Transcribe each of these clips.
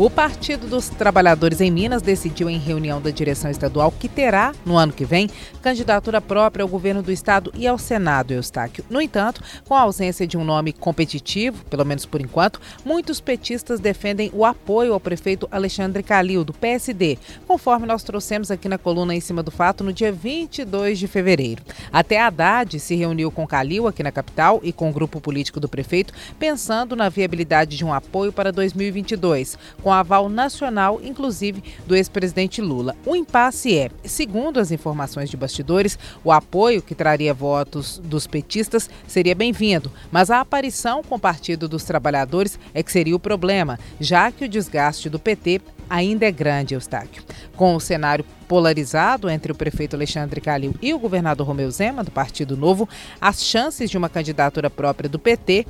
O Partido dos Trabalhadores em Minas decidiu em reunião da direção estadual que terá, no ano que vem, candidatura própria ao governo do estado e ao Senado, Eustáquio. No entanto, com a ausência de um nome competitivo, pelo menos por enquanto, muitos petistas defendem o apoio ao prefeito Alexandre Calil, do PSD, conforme nós trouxemos aqui na coluna em cima do fato no dia 22 de fevereiro. Até Haddad se reuniu com Calil aqui na capital e com o grupo político do prefeito, pensando na viabilidade de um apoio para 2022, com com aval nacional, inclusive do ex-presidente Lula. O impasse é, segundo as informações de bastidores, o apoio que traria votos dos petistas seria bem-vindo, mas a aparição com o Partido dos Trabalhadores é que seria o problema, já que o desgaste do PT ainda é grande, Eustáquio. Com o cenário polarizado entre o prefeito Alexandre Calil e o governador Romeu Zema, do Partido Novo, as chances de uma candidatura própria do PT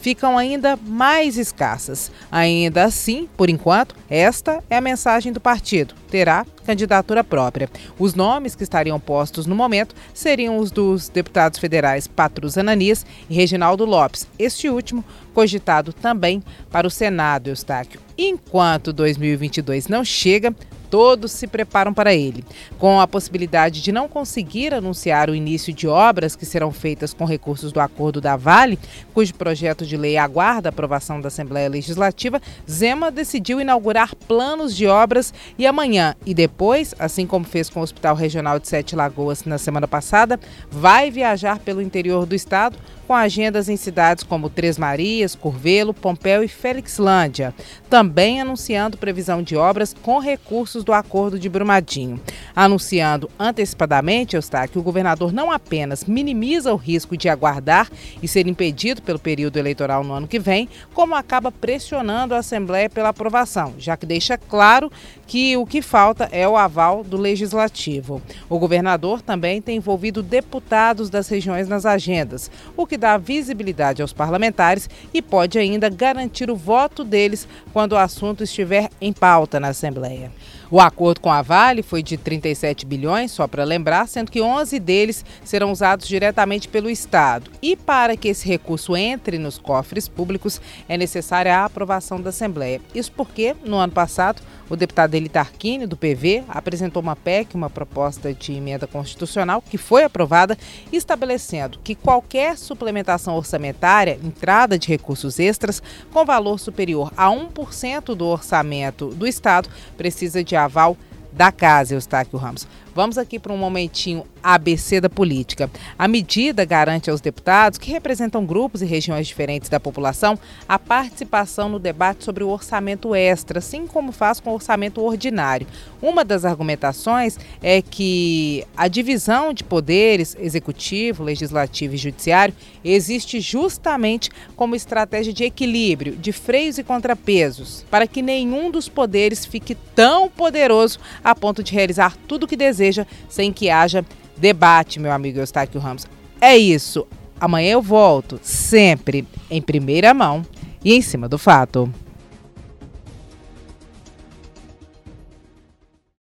ficam ainda mais escassas. Ainda assim, por enquanto, esta é a mensagem do partido. Terá candidatura própria. Os nomes que estariam postos no momento seriam os dos deputados federais Patrus Ananias e Reginaldo Lopes, este último cogitado também para o Senado, Eustáquio. Enquanto 2022 não chega, todos se preparam para ele. Com a possibilidade de não conseguir anunciar o início de obras que serão feitas com recursos do acordo da Vale, cujo projeto de lei aguarda a aprovação da Assembleia Legislativa, Zema decidiu inaugurar planos de obras e amanhã e depois, assim como fez com o Hospital Regional de Sete Lagoas na semana passada, vai viajar pelo interior do estado com agendas em cidades como Três Marias, Curvelo, Pompéu e Felixlândia, também anunciando previsão de obras com recursos do Acordo de Brumadinho. Anunciando antecipadamente, Eustáquio, que o governador não apenas minimiza o risco de aguardar e ser impedido pelo período eleitoral no ano que vem, como acaba pressionando a Assembleia pela aprovação, já que deixa claro que o que falta é o aval do Legislativo. O governador também tem envolvido deputados das regiões nas agendas, o que dá visibilidade aos parlamentares e pode ainda garantir o voto deles quando o assunto estiver em pauta na Assembleia. O acordo com a Vale foi de 37 bilhões, só para lembrar, sendo que 11 deles serão usados diretamente pelo Estado. E para que esse recurso entre nos cofres públicos, é necessária a aprovação da Assembleia. Isso porque, no ano passado, o deputado Elita Arquini, do PV, apresentou uma PEC, uma proposta de emenda constitucional, que foi aprovada, estabelecendo que qualquer suplementação orçamentária, entrada de recursos extras, com valor superior a 1% do orçamento do Estado, precisa de aval da casa, Eustáquio Ramos. Vamos aqui para um momentinho ABC da política. A medida garante aos deputados, que representam grupos e regiões diferentes da população, a participação no debate sobre o orçamento extra, assim como faz com o orçamento ordinário. Uma das argumentações é que a divisão de poderes executivo, legislativo e judiciário existe justamente como estratégia de equilíbrio, de freios e contrapesos, para que nenhum dos poderes fique tão poderoso a ponto de realizar tudo o que deseja sem que haja debate, meu amigo Eustáquio Ramos. É isso. Amanhã eu volto, sempre em primeira mão e em cima do fato.